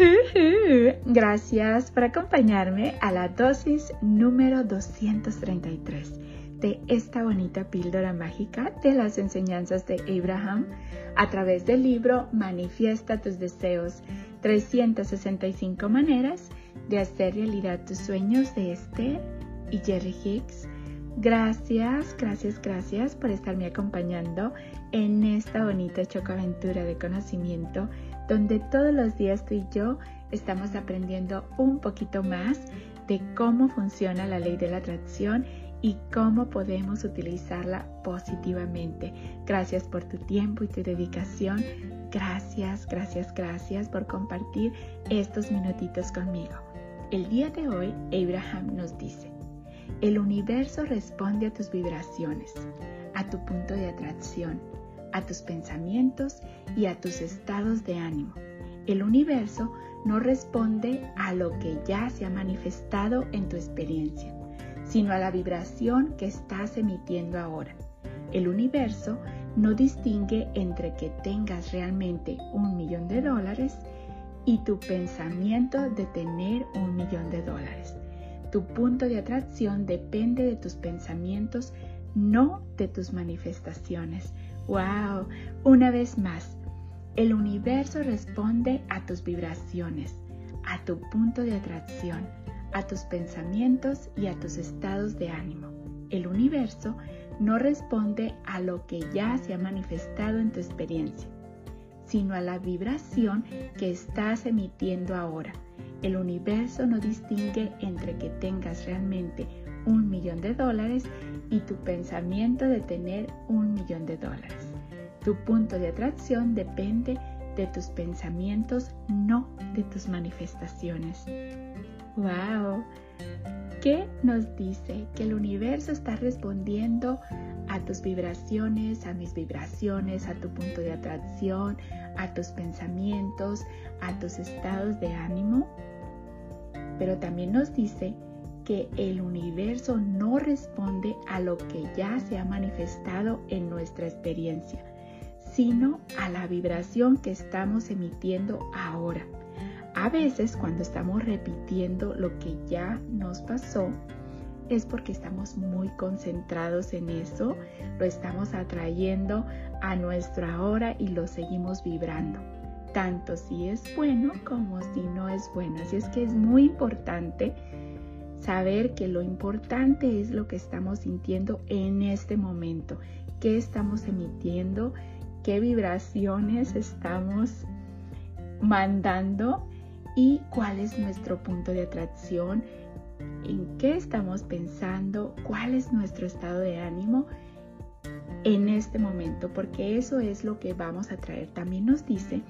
Gracias por acompañarme a la dosis número 233 de esta bonita píldora mágica de las enseñanzas de Abraham a través del libro Manifiesta tus deseos, 365 maneras de hacer realidad tus sueños de Esther y Jerry Hicks. Gracias, gracias, gracias por estarme acompañando en esta bonita chocaventura de conocimiento donde todos los días tú y yo estamos aprendiendo un poquito más de cómo funciona la ley de la atracción y cómo podemos utilizarla positivamente. Gracias por tu tiempo y tu dedicación. Gracias, gracias, gracias por compartir estos minutitos conmigo. El día de hoy, Abraham nos dice, el universo responde a tus vibraciones, a tu punto de atracción, a tus pensamientos y a tus estados de ánimo. El universo no responde a lo que ya se ha manifestado en tu experiencia sino a la vibración que estás emitiendo ahora. El universo no distingue entre que tengas realmente un millón de dólares y tu pensamiento de tener un millón de dólares. Tu punto de atracción depende de tus pensamientos, no de tus manifestaciones. ¡Wow! Una vez más, el universo responde a tus vibraciones, a tu punto de atracción a tus pensamientos y a tus estados de ánimo. El universo no responde a lo que ya se ha manifestado en tu experiencia, sino a la vibración que estás emitiendo ahora. El universo no distingue entre que tengas realmente un millón de dólares y tu pensamiento de tener un millón de dólares. Tu punto de atracción depende de tus pensamientos, no de tus manifestaciones. ¡Wow! ¿Qué nos dice? Que el universo está respondiendo a tus vibraciones, a mis vibraciones, a tu punto de atracción, a tus pensamientos, a tus estados de ánimo. Pero también nos dice que el universo no responde a lo que ya se ha manifestado en nuestra experiencia, sino a la vibración que estamos emitiendo ahora. A veces cuando estamos repitiendo lo que ya nos pasó, es porque estamos muy concentrados en eso, lo estamos atrayendo a nuestro ahora y lo seguimos vibrando, tanto si es bueno como si no es bueno. Así es que es muy importante saber que lo importante es lo que estamos sintiendo en este momento, qué estamos emitiendo, qué vibraciones estamos mandando y cuál es nuestro punto de atracción, en qué estamos pensando, cuál es nuestro estado de ánimo en este momento, porque eso es lo que vamos a traer. También nos dice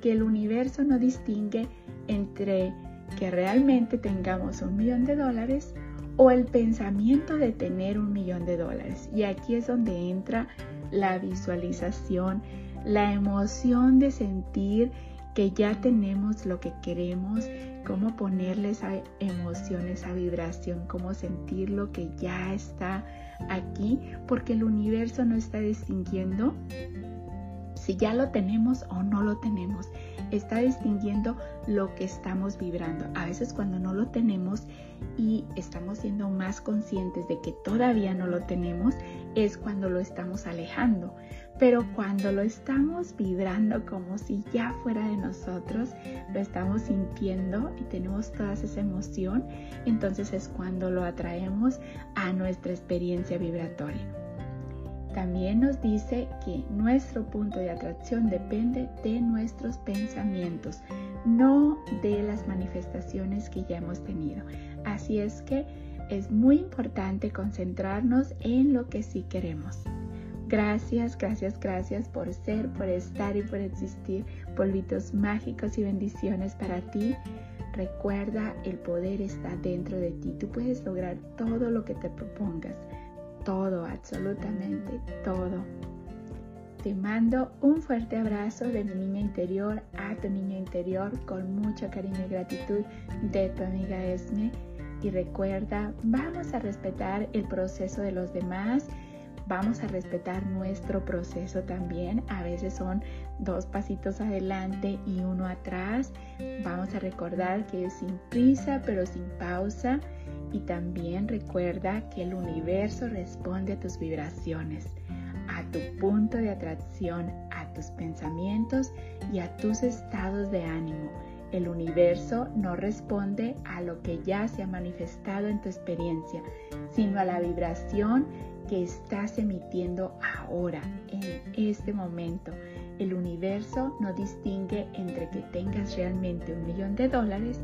que el universo no distingue entre que realmente tengamos un millón de dólares o el pensamiento de tener un millón de dólares. Y aquí es donde entra la visualización, la emoción de sentir que ya tenemos lo que queremos, cómo ponerle esa emoción, esa vibración, cómo sentir lo que ya está aquí, porque el universo no está distinguiendo si ya lo tenemos o no lo tenemos. Está distinguiendo lo que estamos vibrando. A veces cuando no lo tenemos y estamos siendo más conscientes de que todavía no lo tenemos, es cuando lo estamos alejando. Pero cuando lo estamos vibrando como si ya fuera de nosotros, lo estamos sintiendo y tenemos toda esa emoción, entonces es cuando lo atraemos a nuestra experiencia vibratoria. También nos dice que nuestro punto de atracción depende de nuestros pensamientos, no de las manifestaciones que ya hemos tenido. Así es que es muy importante concentrarnos en lo que sí queremos. Gracias, gracias, gracias por ser, por estar y por existir. Polvitos mágicos y bendiciones para ti. Recuerda, el poder está dentro de ti. Tú puedes lograr todo lo que te propongas. Todo, absolutamente todo. Te mando un fuerte abrazo de mi niña interior a tu niña interior con mucho cariño y gratitud de tu amiga Esme. Y recuerda, vamos a respetar el proceso de los demás Vamos a respetar nuestro proceso también. A veces son dos pasitos adelante y uno atrás. Vamos a recordar que es sin prisa pero sin pausa. Y también recuerda que el universo responde a tus vibraciones, a tu punto de atracción, a tus pensamientos y a tus estados de ánimo. El universo no responde a lo que ya se ha manifestado en tu experiencia, sino a la vibración que estás emitiendo ahora, en este momento. El universo no distingue entre que tengas realmente un millón de dólares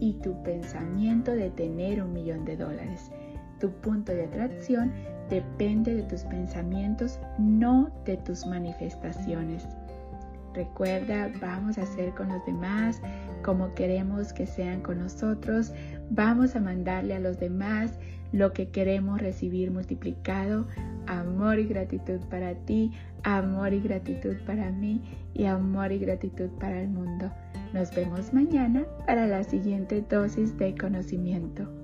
y tu pensamiento de tener un millón de dólares. Tu punto de atracción depende de tus pensamientos, no de tus manifestaciones. Recuerda, vamos a hacer con los demás como queremos que sean con nosotros. Vamos a mandarle a los demás lo que queremos recibir multiplicado. Amor y gratitud para ti, amor y gratitud para mí y amor y gratitud para el mundo. Nos vemos mañana para la siguiente dosis de conocimiento.